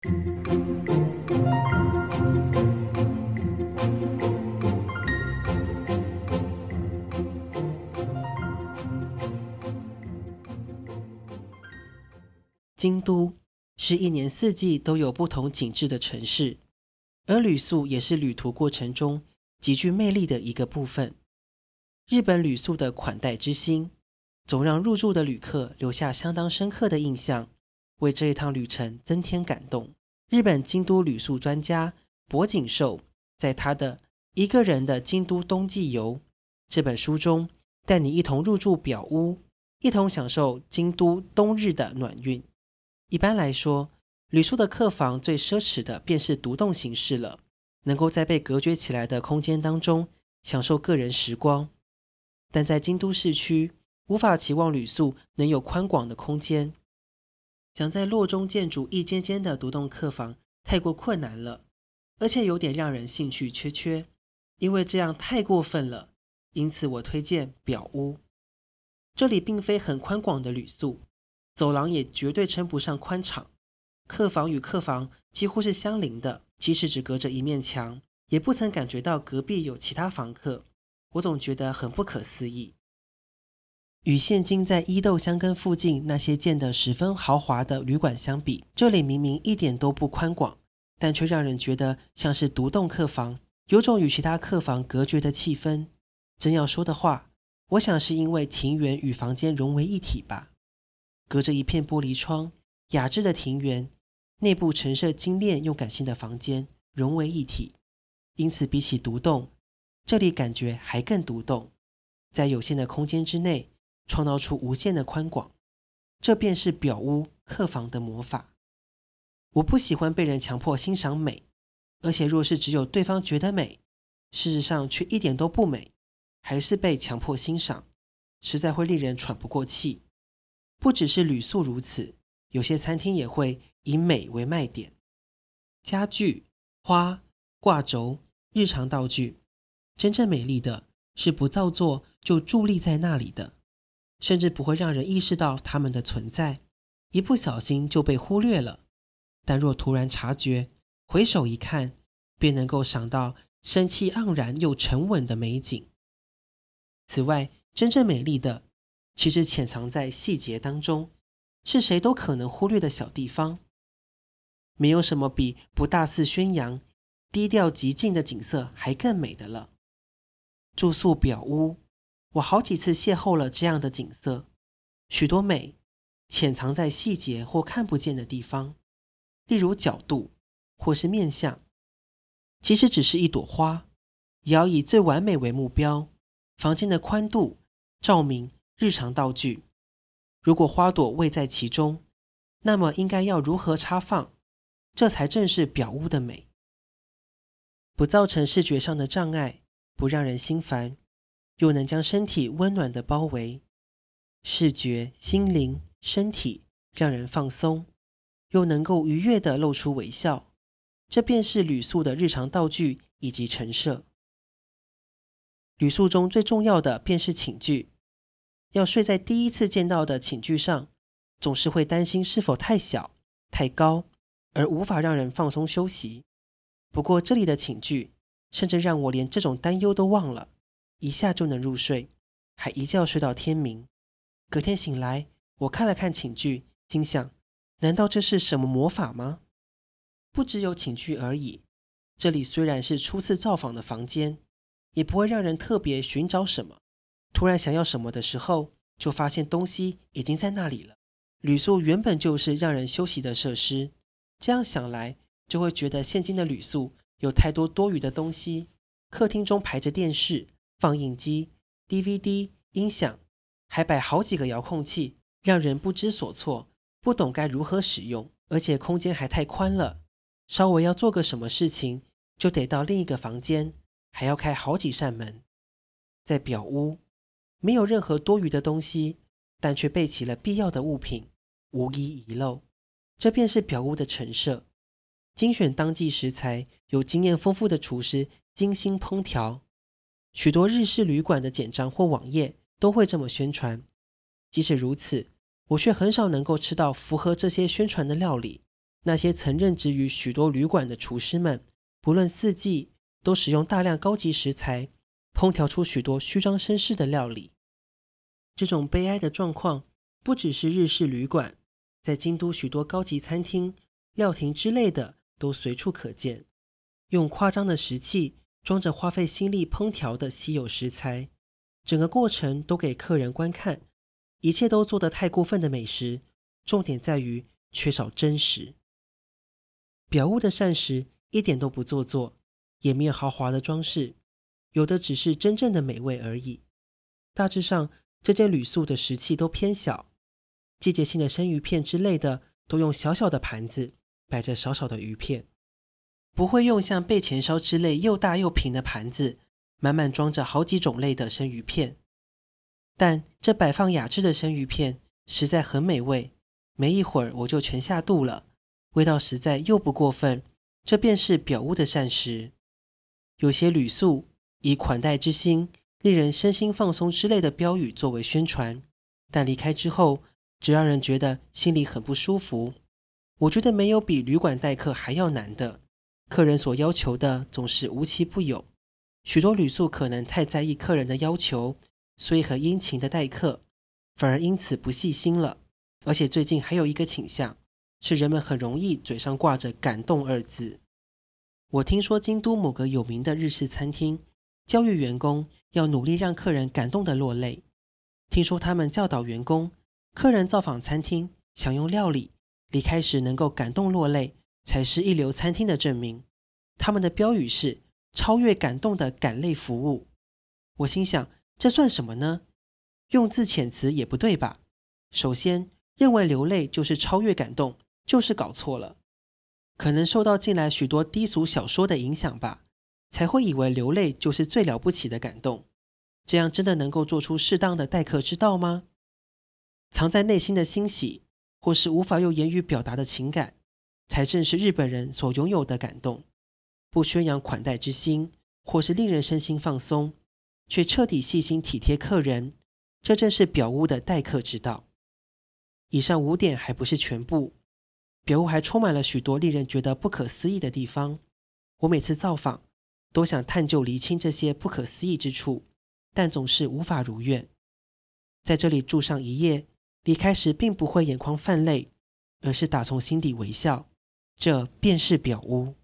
京都是一年四季都有不同景致的城市，而旅宿也是旅途过程中极具魅力的一个部分。日本旅宿的款待之心，总让入住的旅客留下相当深刻的印象，为这一趟旅程增添感动。日本京都旅宿专家柏景寿在他的《一个人的京都冬季游》这本书中，带你一同入住表屋，一同享受京都冬日的暖韵。一般来说，旅宿的客房最奢侈的便是独栋形式了，能够在被隔绝起来的空间当中享受个人时光。但在京都市区，无法期望旅宿能有宽广的空间。想在洛中建筑一间间的独栋客房太过困难了，而且有点让人兴趣缺缺，因为这样太过分了。因此，我推荐表屋。这里并非很宽广的旅宿。走廊也绝对称不上宽敞，客房与客房几乎是相邻的，即使只隔着一面墙，也不曾感觉到隔壁有其他房客。我总觉得很不可思议。与现今在伊豆箱根附近那些建得十分豪华的旅馆相比，这里明明一点都不宽广，但却让人觉得像是独栋客房，有种与其他客房隔绝的气氛。真要说的话，我想是因为庭园与房间融为一体吧。隔着一片玻璃窗，雅致的庭园，内部陈设精炼又感性的房间，融为一体。因此，比起独栋，这里感觉还更独栋。在有限的空间之内，创造出无限的宽广。这便是表屋客房的魔法。我不喜欢被人强迫欣赏美，而且若是只有对方觉得美，事实上却一点都不美，还是被强迫欣赏，实在会令人喘不过气。不只是旅宿如此，有些餐厅也会以美为卖点。家具、花、挂轴、日常道具，真正美丽的是不造作就伫立在那里的，甚至不会让人意识到它们的存在，一不小心就被忽略了。但若突然察觉，回首一看，便能够赏到生气盎然又沉稳的美景。此外，真正美丽的。其实潜藏在细节当中，是谁都可能忽略的小地方。没有什么比不大肆宣扬、低调极静的景色还更美的了。住宿表屋，我好几次邂逅了这样的景色，许多美潜藏在细节或看不见的地方，例如角度或是面相。其实只是一朵花，也要以最完美为目标。房间的宽度、照明。日常道具，如果花朵位在其中，那么应该要如何插放？这才正是表屋的美，不造成视觉上的障碍，不让人心烦，又能将身体温暖的包围，视觉、心灵、身体让人放松，又能够愉悦的露出微笑，这便是旅宿的日常道具以及陈设。旅宿中最重要的便是寝具。要睡在第一次见到的寝具上，总是会担心是否太小、太高，而无法让人放松休息。不过这里的寝具，甚至让我连这种担忧都忘了，一下就能入睡，还一觉睡到天明。隔天醒来，我看了看寝具，心想：难道这是什么魔法吗？不只有寝具而已，这里虽然是初次造访的房间，也不会让人特别寻找什么。突然想要什么的时候，就发现东西已经在那里了。旅宿原本就是让人休息的设施，这样想来，就会觉得现今的旅宿有太多多余的东西。客厅中排着电视、放映机、DVD、音响，还摆好几个遥控器，让人不知所措，不懂该如何使用。而且空间还太宽了，稍微要做个什么事情，就得到另一个房间，还要开好几扇门。在表屋。没有任何多余的东西，但却备齐了必要的物品，无一遗漏。这便是表屋的陈设，精选当季食材，有经验丰富的厨师精心烹调。许多日式旅馆的简章或网页都会这么宣传。即使如此，我却很少能够吃到符合这些宣传的料理。那些曾任职于许多旅馆的厨师们，不论四季，都使用大量高级食材，烹调出许多虚张声势的料理。这种悲哀的状况，不只是日式旅馆，在京都许多高级餐厅、料亭之类的，都随处可见。用夸张的食器装着花费心力烹调的稀有食材，整个过程都给客人观看，一切都做得太过分的美食，重点在于缺少真实。表屋的膳食一点都不做作，也没有豪华的装饰，有的只是真正的美味而已。大致上，这间旅宿的食器都偏小，季节性的生鱼片之类的都用小小的盘子摆着少少的鱼片，不会用像备前烧之类又大又平的盘子满满装着好几种类的生鱼片。但这摆放雅致的生鱼片实在很美味，没一会儿我就全下肚了。味道实在又不过分，这便是表屋的膳食。有些旅宿以“款待之心”、“令人身心放松”之类的标语作为宣传，但离开之后，只让人觉得心里很不舒服。我觉得没有比旅馆待客还要难的，客人所要求的总是无奇不有。许多旅宿可能太在意客人的要求，所以很殷勤的待客，反而因此不细心了。而且最近还有一个倾向。是人们很容易嘴上挂着“感动”二字。我听说京都某个有名的日式餐厅教育员工要努力让客人感动的落泪。听说他们教导员工，客人造访餐厅享用料理，离开时能够感动落泪，才是一流餐厅的证明。他们的标语是“超越感动的感泪服务”。我心想，这算什么呢？用字遣词也不对吧？首先，认为流泪就是超越感动。就是搞错了，可能受到近来许多低俗小说的影响吧，才会以为流泪就是最了不起的感动。这样真的能够做出适当的待客之道吗？藏在内心的欣喜，或是无法用言语表达的情感，才正是日本人所拥有的感动。不宣扬款待之心，或是令人身心放松，却彻底细心体贴客人，这正是表屋的待客之道。以上五点还不是全部。表屋还充满了许多令人觉得不可思议的地方。我每次造访，都想探究厘清这些不可思议之处，但总是无法如愿。在这里住上一夜，离开时并不会眼眶泛泪，而是打从心底微笑。这便是表屋。